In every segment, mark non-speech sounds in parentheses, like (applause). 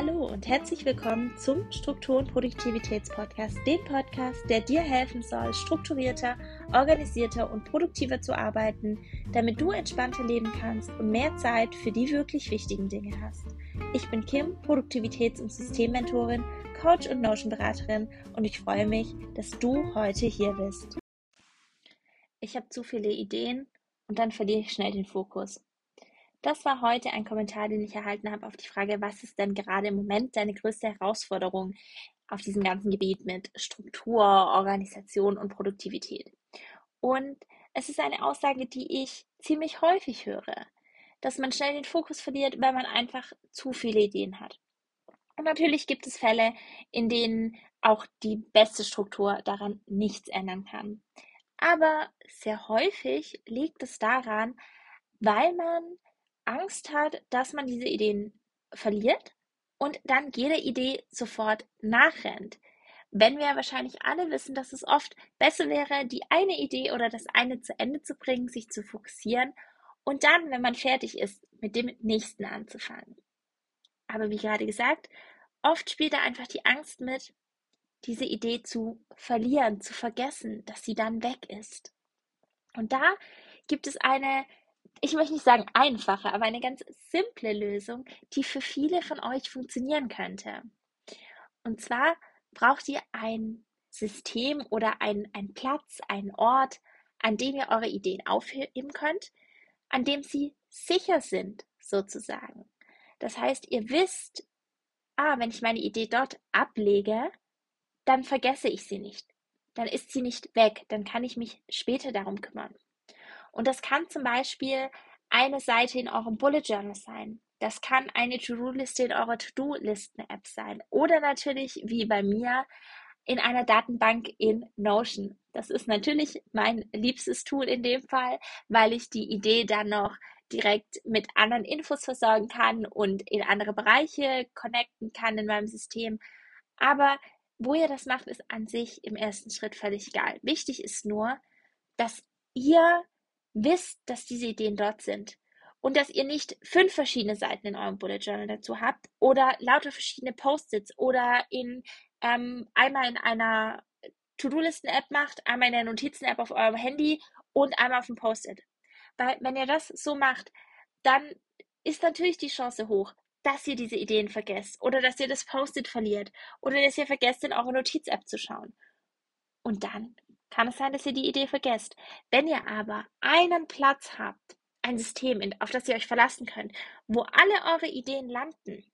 Hallo und herzlich willkommen zum Struktur- und Produktivitätspodcast, dem Podcast, der dir helfen soll, strukturierter, organisierter und produktiver zu arbeiten, damit du entspannter leben kannst und mehr Zeit für die wirklich wichtigen Dinge hast. Ich bin Kim, Produktivitäts- und Systemmentorin, Coach und Notion-Beraterin und ich freue mich, dass du heute hier bist. Ich habe zu viele Ideen und dann verliere ich schnell den Fokus. Das war heute ein Kommentar, den ich erhalten habe auf die Frage, was ist denn gerade im Moment deine größte Herausforderung auf diesem ganzen Gebiet mit Struktur, Organisation und Produktivität. Und es ist eine Aussage, die ich ziemlich häufig höre, dass man schnell den Fokus verliert, weil man einfach zu viele Ideen hat. Und natürlich gibt es Fälle, in denen auch die beste Struktur daran nichts ändern kann. Aber sehr häufig liegt es daran, weil man Angst hat, dass man diese Ideen verliert und dann jede Idee sofort nachrennt. Wenn wir wahrscheinlich alle wissen, dass es oft besser wäre, die eine Idee oder das eine zu Ende zu bringen, sich zu fokussieren und dann, wenn man fertig ist, mit dem nächsten anzufangen. Aber wie gerade gesagt, oft spielt da einfach die Angst mit, diese Idee zu verlieren, zu vergessen, dass sie dann weg ist. Und da gibt es eine ich möchte nicht sagen einfache, aber eine ganz simple Lösung, die für viele von euch funktionieren könnte. Und zwar braucht ihr ein System oder ein, ein Platz, einen Ort, an dem ihr eure Ideen aufheben könnt, an dem sie sicher sind, sozusagen. Das heißt, ihr wisst, ah, wenn ich meine Idee dort ablege, dann vergesse ich sie nicht. Dann ist sie nicht weg, dann kann ich mich später darum kümmern. Und das kann zum Beispiel eine Seite in eurem Bullet Journal sein. Das kann eine To-Do-Liste in eurer To-Do-Listen-App sein. Oder natürlich, wie bei mir, in einer Datenbank in Notion. Das ist natürlich mein liebstes Tool in dem Fall, weil ich die Idee dann noch direkt mit anderen Infos versorgen kann und in andere Bereiche connecten kann in meinem System. Aber wo ihr das macht, ist an sich im ersten Schritt völlig egal. Wichtig ist nur, dass ihr wisst, dass diese Ideen dort sind und dass ihr nicht fünf verschiedene Seiten in eurem Bullet Journal dazu habt oder lauter verschiedene Post-its oder in ähm, einmal in einer To-Do-Listen-App macht, einmal in der Notizen-App auf eurem Handy und einmal auf dem Post-it. Weil wenn ihr das so macht, dann ist natürlich die Chance hoch, dass ihr diese Ideen vergesst oder dass ihr das Post-it verliert oder dass ihr vergesst, in eure Notiz-App zu schauen. Und dann kann es sein, dass ihr die Idee vergesst. Wenn ihr aber einen Platz habt, ein System, auf das ihr euch verlassen könnt, wo alle eure Ideen landen,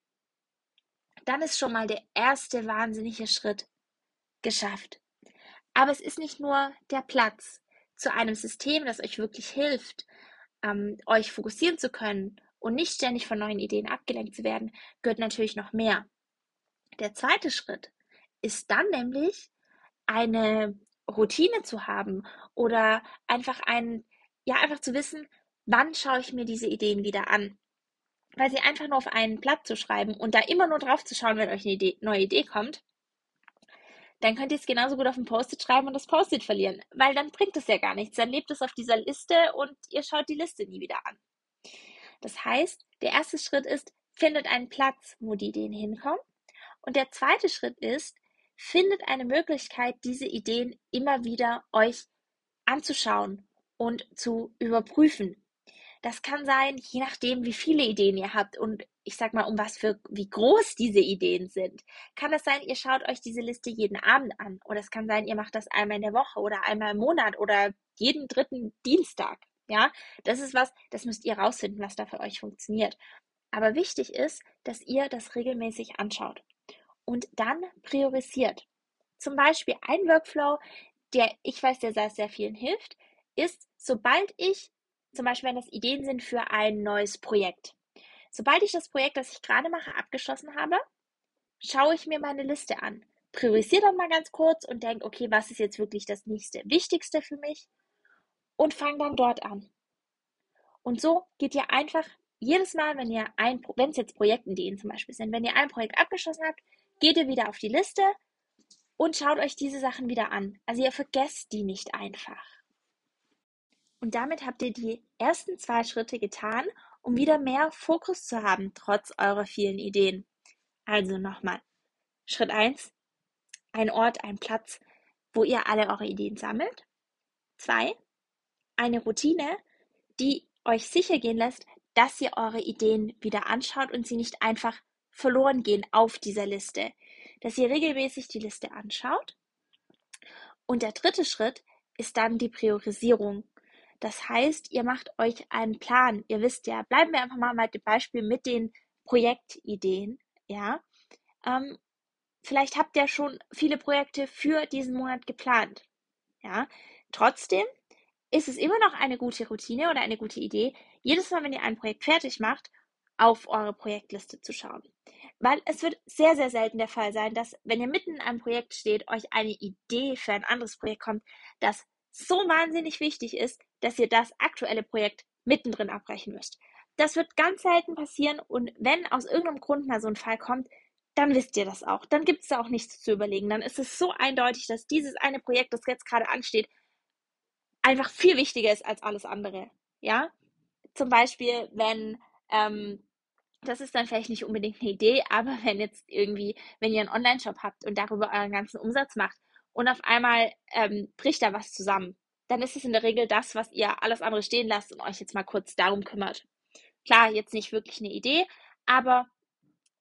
dann ist schon mal der erste wahnsinnige Schritt geschafft. Aber es ist nicht nur der Platz zu einem System, das euch wirklich hilft, ähm, euch fokussieren zu können und nicht ständig von neuen Ideen abgelenkt zu werden, gehört natürlich noch mehr. Der zweite Schritt ist dann nämlich eine Routine zu haben oder einfach ein, ja, einfach zu wissen, wann schaue ich mir diese Ideen wieder an. Weil sie einfach nur auf ein Blatt zu schreiben und da immer nur drauf zu schauen, wenn euch eine Idee, neue Idee kommt, dann könnt ihr es genauso gut auf ein Post-it schreiben und das Post-it verlieren, weil dann bringt es ja gar nichts. Dann lebt es auf dieser Liste und ihr schaut die Liste nie wieder an. Das heißt, der erste Schritt ist, findet einen Platz, wo die Ideen hinkommen. Und der zweite Schritt ist, findet eine Möglichkeit, diese Ideen immer wieder euch anzuschauen und zu überprüfen. Das kann sein, je nachdem, wie viele Ideen ihr habt und ich sag mal, um was für, wie groß diese Ideen sind. Kann es sein, ihr schaut euch diese Liste jeden Abend an oder es kann sein, ihr macht das einmal in der Woche oder einmal im Monat oder jeden dritten Dienstag. Ja, das ist was, das müsst ihr rausfinden, was da für euch funktioniert. Aber wichtig ist, dass ihr das regelmäßig anschaut und dann priorisiert. Zum Beispiel ein Workflow, der ich weiß, der sehr, sehr vielen hilft, ist, sobald ich, zum Beispiel wenn das Ideen sind für ein neues Projekt, sobald ich das Projekt, das ich gerade mache, abgeschlossen habe, schaue ich mir meine Liste an, priorisiere dann mal ganz kurz und denke, okay, was ist jetzt wirklich das nächste Wichtigste für mich und fange dann dort an. Und so geht ihr einfach jedes Mal, wenn ihr ein, wenn es jetzt Projektideen zum Beispiel sind, wenn ihr ein Projekt abgeschlossen habt, geht ihr wieder auf die Liste und schaut euch diese Sachen wieder an. Also ihr vergesst die nicht einfach. Und damit habt ihr die ersten zwei Schritte getan, um wieder mehr Fokus zu haben, trotz eurer vielen Ideen. Also nochmal. Schritt 1. Ein Ort, ein Platz, wo ihr alle eure Ideen sammelt. 2. Eine Routine, die euch sicher gehen lässt, dass ihr eure Ideen wieder anschaut und sie nicht einfach verloren gehen auf dieser Liste. Dass ihr regelmäßig die Liste anschaut. Und der dritte Schritt ist dann die Priorisierung. Das heißt, ihr macht euch einen Plan. Ihr wisst ja, bleiben wir einfach mal bei dem Beispiel mit den Projektideen. Ja, ähm, vielleicht habt ihr schon viele Projekte für diesen Monat geplant. Ja, trotzdem ist es immer noch eine gute Routine oder eine gute Idee, jedes Mal, wenn ihr ein Projekt fertig macht, auf eure Projektliste zu schauen. Weil es wird sehr, sehr selten der Fall sein, dass, wenn ihr mitten in einem Projekt steht, euch eine Idee für ein anderes Projekt kommt, das so wahnsinnig wichtig ist, dass ihr das aktuelle Projekt mittendrin abbrechen müsst. Das wird ganz selten passieren und wenn aus irgendeinem Grund mal so ein Fall kommt, dann wisst ihr das auch. Dann gibt es da auch nichts zu überlegen. Dann ist es so eindeutig, dass dieses eine Projekt, das jetzt gerade ansteht, einfach viel wichtiger ist als alles andere. Ja, zum Beispiel, wenn ähm, das ist dann vielleicht nicht unbedingt eine Idee, aber (laughs) wenn jetzt irgendwie, wenn ihr einen Online-Shop habt und darüber euren ganzen Umsatz macht und auf einmal ähm, bricht da was zusammen, dann ist es in der Regel das, was ihr alles andere stehen lasst und euch jetzt mal kurz darum kümmert. Klar, jetzt nicht wirklich eine Idee, aber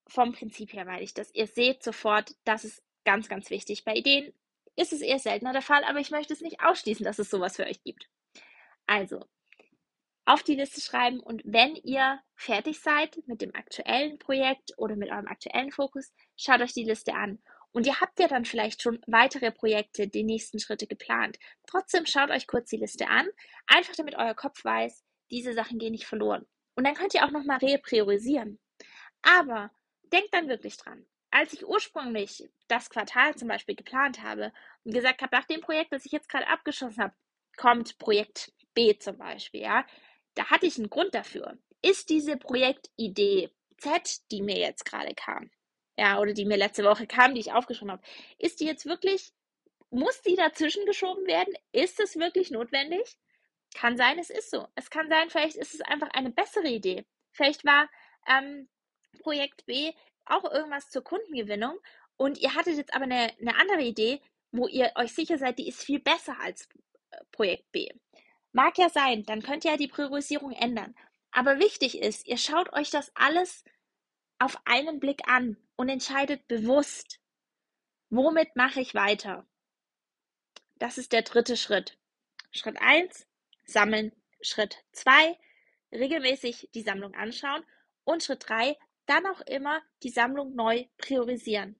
vom Prinzip her meine ich das. Ihr seht sofort, das ist ganz, ganz wichtig. Bei Ideen ist es eher seltener der Fall, aber ich möchte es nicht ausschließen, dass es sowas für euch gibt. Also, auf die Liste schreiben und wenn ihr fertig seid mit dem aktuellen Projekt oder mit eurem aktuellen Fokus, schaut euch die Liste an. Und ihr habt ja dann vielleicht schon weitere Projekte, die nächsten Schritte geplant. Trotzdem schaut euch kurz die Liste an, einfach damit euer Kopf weiß, diese Sachen gehen nicht verloren. Und dann könnt ihr auch nochmal repriorisieren. Aber denkt dann wirklich dran. Als ich ursprünglich das Quartal zum Beispiel geplant habe und gesagt habe, nach dem Projekt, das ich jetzt gerade abgeschlossen habe, kommt Projekt B zum Beispiel, ja, da hatte ich einen Grund dafür. Ist diese Projektidee Z, die mir jetzt gerade kam, ja, oder die mir letzte Woche kam, die ich aufgeschrieben habe, ist die jetzt wirklich, muss die dazwischen geschoben werden? Ist es wirklich notwendig? Kann sein, es ist so. Es kann sein, vielleicht ist es einfach eine bessere Idee. Vielleicht war ähm, Projekt B auch irgendwas zur Kundengewinnung und ihr hattet jetzt aber eine, eine andere Idee, wo ihr euch sicher seid, die ist viel besser als äh, Projekt B. Mag ja sein, dann könnt ihr ja die Priorisierung ändern. Aber wichtig ist, ihr schaut euch das alles auf einen Blick an und entscheidet bewusst, womit mache ich weiter. Das ist der dritte Schritt. Schritt 1, sammeln. Schritt 2, regelmäßig die Sammlung anschauen. Und Schritt 3, dann auch immer die Sammlung neu priorisieren.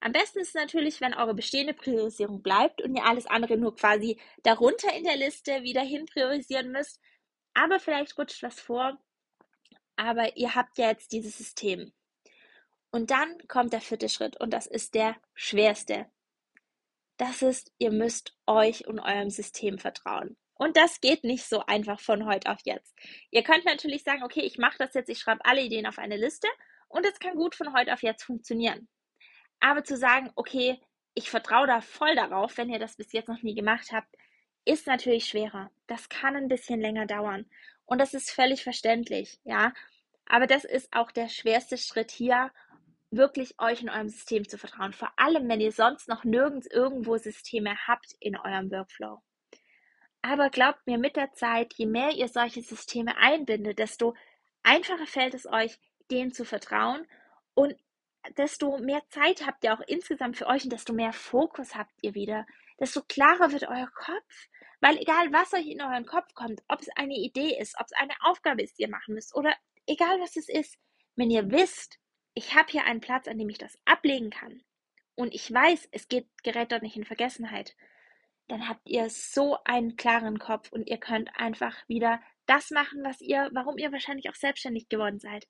Am besten ist es natürlich, wenn eure bestehende Priorisierung bleibt und ihr alles andere nur quasi darunter in der Liste wieder hin priorisieren müsst. Aber vielleicht rutscht was vor. Aber ihr habt ja jetzt dieses System. Und dann kommt der vierte Schritt und das ist der schwerste. Das ist, ihr müsst euch und eurem System vertrauen. Und das geht nicht so einfach von heute auf jetzt. Ihr könnt natürlich sagen, okay, ich mache das jetzt, ich schreibe alle Ideen auf eine Liste und es kann gut von heute auf jetzt funktionieren. Aber zu sagen, okay, ich vertraue da voll darauf, wenn ihr das bis jetzt noch nie gemacht habt, ist natürlich schwerer. Das kann ein bisschen länger dauern. Und das ist völlig verständlich, ja. Aber das ist auch der schwerste Schritt hier, wirklich euch in eurem System zu vertrauen. Vor allem, wenn ihr sonst noch nirgends irgendwo Systeme habt in eurem Workflow. Aber glaubt mir, mit der Zeit, je mehr ihr solche Systeme einbindet, desto einfacher fällt es euch, denen zu vertrauen und desto mehr Zeit habt ihr auch insgesamt für euch und desto mehr Fokus habt ihr wieder, desto klarer wird euer Kopf. Weil egal, was euch in euren Kopf kommt, ob es eine Idee ist, ob es eine Aufgabe ist, die ihr machen müsst oder egal, was es ist, wenn ihr wisst, ich habe hier einen Platz, an dem ich das ablegen kann und ich weiß, es geht, gerät dort nicht in Vergessenheit, dann habt ihr so einen klaren Kopf und ihr könnt einfach wieder das machen, was ihr, warum ihr wahrscheinlich auch selbstständig geworden seid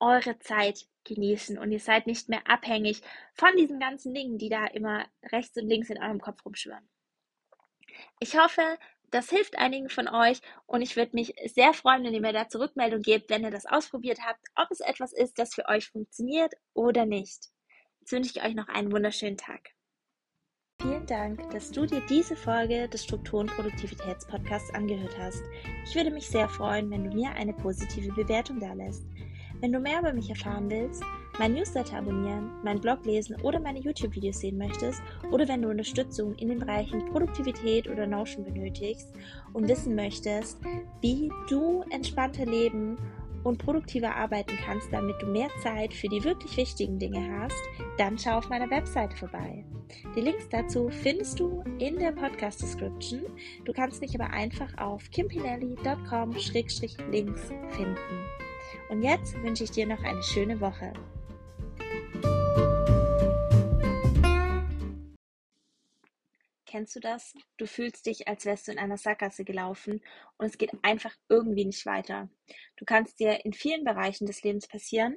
eure Zeit genießen und ihr seid nicht mehr abhängig von diesen ganzen Dingen, die da immer rechts und links in eurem Kopf rumschwirren. Ich hoffe, das hilft einigen von euch und ich würde mich sehr freuen, wenn ihr mir da Rückmeldung gebt, wenn ihr das ausprobiert habt, ob es etwas ist, das für euch funktioniert oder nicht. Jetzt wünsche ich euch noch einen wunderschönen Tag. Vielen Dank, dass du dir diese Folge des Struktur- und Produktivitätspodcasts angehört hast. Ich würde mich sehr freuen, wenn du mir eine positive Bewertung da lässt. Wenn du mehr über mich erfahren willst, mein Newsletter abonnieren, meinen Blog lesen oder meine YouTube-Videos sehen möchtest oder wenn du Unterstützung in den Bereichen Produktivität oder Notion benötigst und wissen möchtest, wie du entspannter leben und produktiver arbeiten kannst, damit du mehr Zeit für die wirklich wichtigen Dinge hast, dann schau auf meiner Webseite vorbei. Die Links dazu findest du in der Podcast Description. Du kannst mich aber einfach auf kimpinelli.com-links finden. Und jetzt wünsche ich dir noch eine schöne Woche. Kennst du das? Du fühlst dich, als wärst du in einer Sackgasse gelaufen und es geht einfach irgendwie nicht weiter. Du kannst dir in vielen Bereichen des Lebens passieren.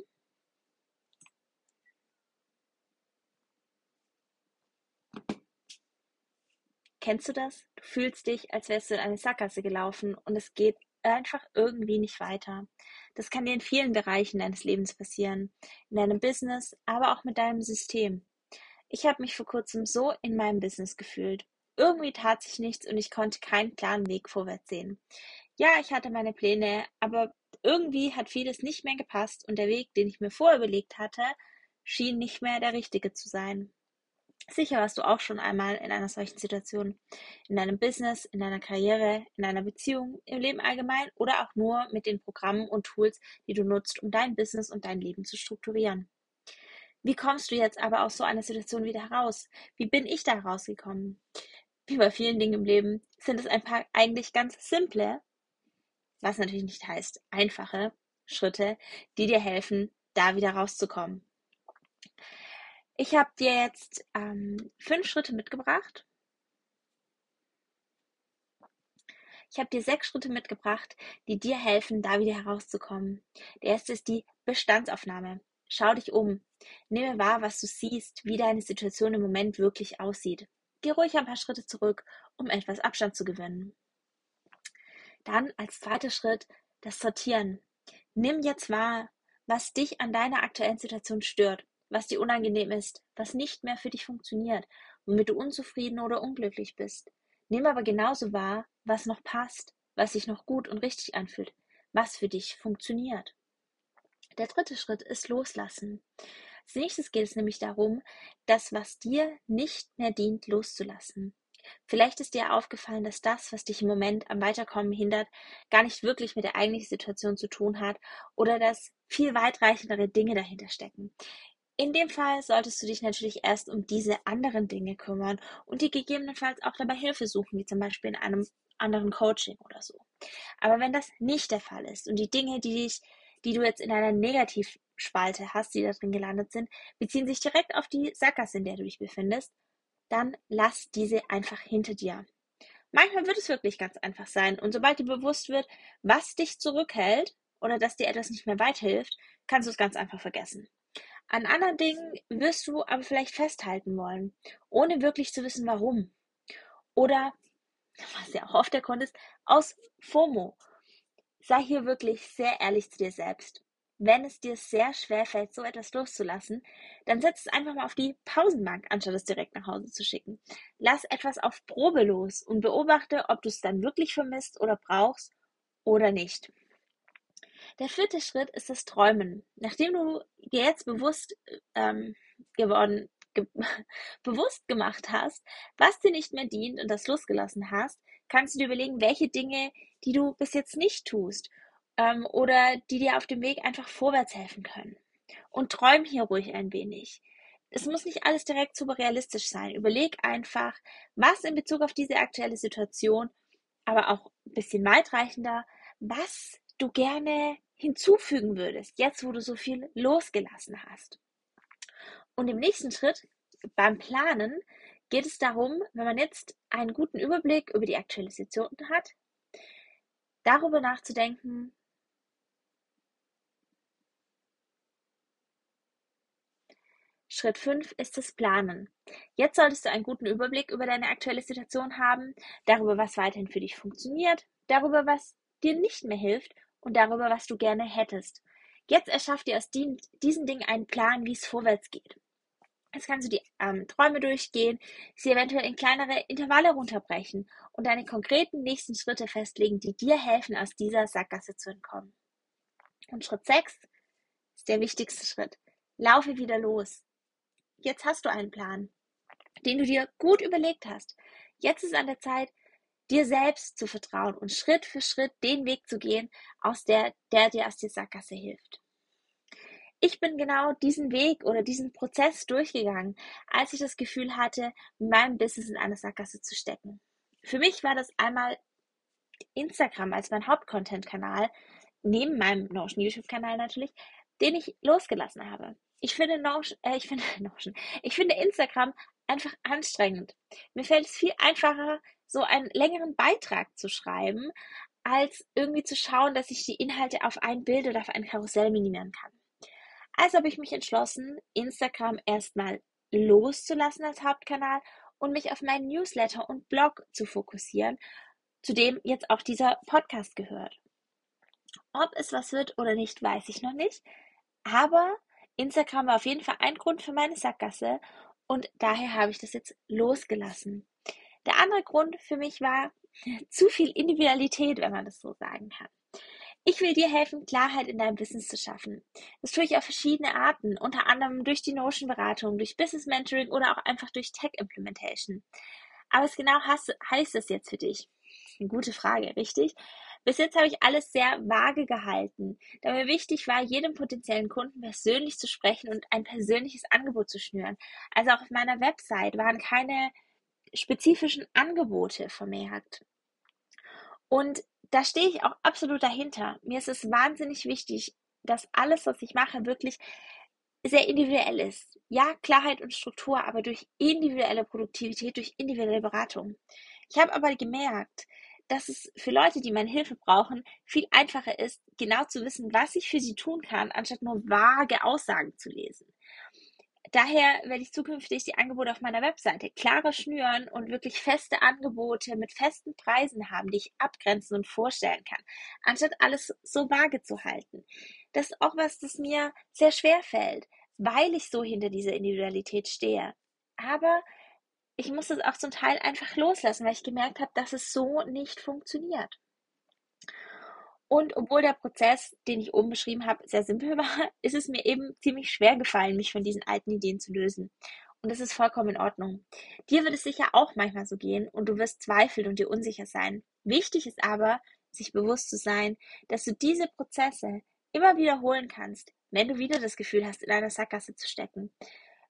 Kennst du das? Du fühlst dich, als wärst du in eine Sackgasse gelaufen und es geht einfach irgendwie nicht weiter. Das kann dir in vielen Bereichen deines Lebens passieren. In deinem Business, aber auch mit deinem System. Ich habe mich vor kurzem so in meinem Business gefühlt. Irgendwie tat sich nichts und ich konnte keinen klaren Weg vorwärts sehen. Ja, ich hatte meine Pläne, aber irgendwie hat vieles nicht mehr gepasst und der Weg, den ich mir vorher überlegt hatte, schien nicht mehr der richtige zu sein. Sicher warst du auch schon einmal in einer solchen Situation. In deinem Business, in deiner Karriere, in deiner Beziehung, im Leben allgemein oder auch nur mit den Programmen und Tools, die du nutzt, um dein Business und dein Leben zu strukturieren. Wie kommst du jetzt aber aus so einer Situation wieder heraus? Wie bin ich da rausgekommen? Wie bei vielen Dingen im Leben sind es ein paar eigentlich ganz simple, was natürlich nicht heißt einfache Schritte, die dir helfen, da wieder rauszukommen. Ich habe dir jetzt ähm, fünf Schritte mitgebracht. Ich habe dir sechs Schritte mitgebracht, die dir helfen, da wieder herauszukommen. Der erste ist die Bestandsaufnahme. Schau dich um. Nehme wahr, was du siehst, wie deine Situation im Moment wirklich aussieht. Geh ruhig ein paar Schritte zurück, um etwas Abstand zu gewinnen. Dann als zweiter Schritt das Sortieren. Nimm jetzt wahr, was dich an deiner aktuellen Situation stört, was dir unangenehm ist, was nicht mehr für dich funktioniert, womit du unzufrieden oder unglücklich bist. Nimm aber genauso wahr, was noch passt, was sich noch gut und richtig anfühlt, was für dich funktioniert. Der dritte Schritt ist Loslassen. Als nächstes geht es nämlich darum, das, was dir nicht mehr dient, loszulassen. Vielleicht ist dir aufgefallen, dass das, was dich im Moment am Weiterkommen hindert, gar nicht wirklich mit der eigentlichen Situation zu tun hat oder dass viel weitreichendere Dinge dahinter stecken. In dem Fall solltest du dich natürlich erst um diese anderen Dinge kümmern und dir gegebenenfalls auch dabei Hilfe suchen, wie zum Beispiel in einem anderen Coaching oder so. Aber wenn das nicht der Fall ist und die Dinge, die dich die du jetzt in einer Negativspalte hast, die da drin gelandet sind, beziehen sich direkt auf die Sackgasse, in der du dich befindest, dann lass diese einfach hinter dir. Manchmal wird es wirklich ganz einfach sein und sobald dir bewusst wird, was dich zurückhält oder dass dir etwas nicht mehr weiterhilft, kannst du es ganz einfach vergessen. An anderen Dingen wirst du aber vielleicht festhalten wollen, ohne wirklich zu wissen, warum. Oder, was ja auch oft der Grund ist, aus FOMO, Sei hier wirklich sehr ehrlich zu dir selbst. Wenn es dir sehr schwer fällt, so etwas loszulassen, dann setz es einfach mal auf die Pausenbank, anstatt es direkt nach Hause zu schicken. Lass etwas auf Probe los und beobachte, ob du es dann wirklich vermisst oder brauchst oder nicht. Der vierte Schritt ist das Träumen. Nachdem du dir jetzt bewusst ähm, geworden, ge (laughs) bewusst gemacht hast, was dir nicht mehr dient und das losgelassen hast, kannst du dir überlegen, welche Dinge, die du bis jetzt nicht tust ähm, oder die dir auf dem Weg einfach vorwärts helfen können. Und träum hier ruhig ein wenig. Es muss nicht alles direkt super realistisch sein. Überleg einfach, was in Bezug auf diese aktuelle Situation, aber auch ein bisschen weitreichender, was du gerne hinzufügen würdest, jetzt wo du so viel losgelassen hast. Und im nächsten Schritt beim Planen geht es darum, wenn man jetzt einen guten Überblick über die aktuelle Situation hat, darüber nachzudenken, Schritt 5 ist das Planen. Jetzt solltest du einen guten Überblick über deine aktuelle Situation haben, darüber, was weiterhin für dich funktioniert, darüber, was dir nicht mehr hilft und darüber, was du gerne hättest. Jetzt erschaff dir aus diesen Dingen einen Plan, wie es vorwärts geht. Jetzt kannst du die ähm, Träume durchgehen, sie eventuell in kleinere Intervalle runterbrechen und deine konkreten nächsten Schritte festlegen, die dir helfen, aus dieser Sackgasse zu entkommen. Und Schritt 6 ist der wichtigste Schritt. laufe wieder los. Jetzt hast du einen Plan, den du dir gut überlegt hast. Jetzt ist an der Zeit, dir selbst zu vertrauen und Schritt für Schritt den Weg zu gehen, aus der, der dir aus der Sackgasse hilft. Ich bin genau diesen Weg oder diesen Prozess durchgegangen, als ich das Gefühl hatte, mit meinem Business in eine Sackgasse zu stecken. Für mich war das einmal Instagram als mein Hauptcontent-Kanal, neben meinem Notion YouTube-Kanal natürlich, den ich losgelassen habe. Ich finde Notion, äh, ich finde (laughs) Notion, ich finde Instagram einfach anstrengend. Mir fällt es viel einfacher, so einen längeren Beitrag zu schreiben, als irgendwie zu schauen, dass ich die Inhalte auf ein Bild oder auf ein Karussell minimieren kann. Also habe ich mich entschlossen, Instagram erstmal loszulassen als Hauptkanal und mich auf meinen Newsletter und Blog zu fokussieren, zu dem jetzt auch dieser Podcast gehört. Ob es was wird oder nicht, weiß ich noch nicht. Aber Instagram war auf jeden Fall ein Grund für meine Sackgasse und daher habe ich das jetzt losgelassen. Der andere Grund für mich war zu viel Individualität, wenn man das so sagen kann. Ich will dir helfen, Klarheit in deinem Business zu schaffen. Das tue ich auf verschiedene Arten, unter anderem durch die Notion-Beratung, durch Business Mentoring oder auch einfach durch Tech Implementation. Aber was genau heißt das jetzt für dich? Eine gute Frage, richtig? Bis jetzt habe ich alles sehr vage gehalten, da mir wichtig war, jedem potenziellen Kunden persönlich zu sprechen und ein persönliches Angebot zu schnüren. Also auch auf meiner Website waren keine spezifischen Angebote vermerkt. Und da stehe ich auch absolut dahinter. Mir ist es wahnsinnig wichtig, dass alles, was ich mache, wirklich sehr individuell ist. Ja, Klarheit und Struktur, aber durch individuelle Produktivität, durch individuelle Beratung. Ich habe aber gemerkt, dass es für Leute, die meine Hilfe brauchen, viel einfacher ist, genau zu wissen, was ich für sie tun kann, anstatt nur vage Aussagen zu lesen. Daher werde ich zukünftig die Angebote auf meiner Webseite klarer schnüren und wirklich feste Angebote mit festen Preisen haben, die ich abgrenzen und vorstellen kann, anstatt alles so vage zu halten. Das ist auch was, das mir sehr schwer fällt, weil ich so hinter dieser Individualität stehe. Aber ich muss es auch zum Teil einfach loslassen, weil ich gemerkt habe, dass es so nicht funktioniert. Und obwohl der Prozess, den ich oben beschrieben habe, sehr simpel (laughs) war, ist es mir eben ziemlich schwer gefallen, mich von diesen alten Ideen zu lösen. Und das ist vollkommen in Ordnung. Dir wird es sicher auch manchmal so gehen und du wirst zweifeln und dir unsicher sein. Wichtig ist aber, sich bewusst zu sein, dass du diese Prozesse immer wiederholen kannst, wenn du wieder das Gefühl hast, in einer Sackgasse zu stecken.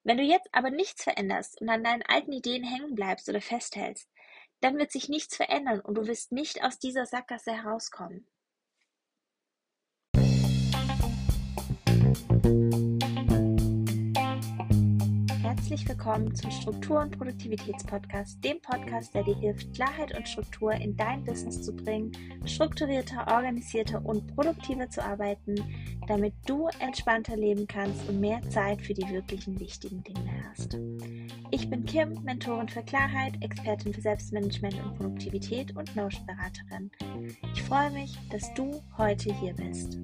Wenn du jetzt aber nichts veränderst und an deinen alten Ideen hängen bleibst oder festhältst, dann wird sich nichts verändern und du wirst nicht aus dieser Sackgasse herauskommen. Herzlich willkommen zum Struktur- und Produktivitätspodcast, dem Podcast, der dir hilft, Klarheit und Struktur in dein Business zu bringen, strukturierter, organisierter und produktiver zu arbeiten, damit du entspannter leben kannst und mehr Zeit für die wirklichen wichtigen Dinge hast. Ich bin Kim, Mentorin für Klarheit, Expertin für Selbstmanagement und Produktivität und Notion-Beraterin. Ich freue mich, dass du heute hier bist.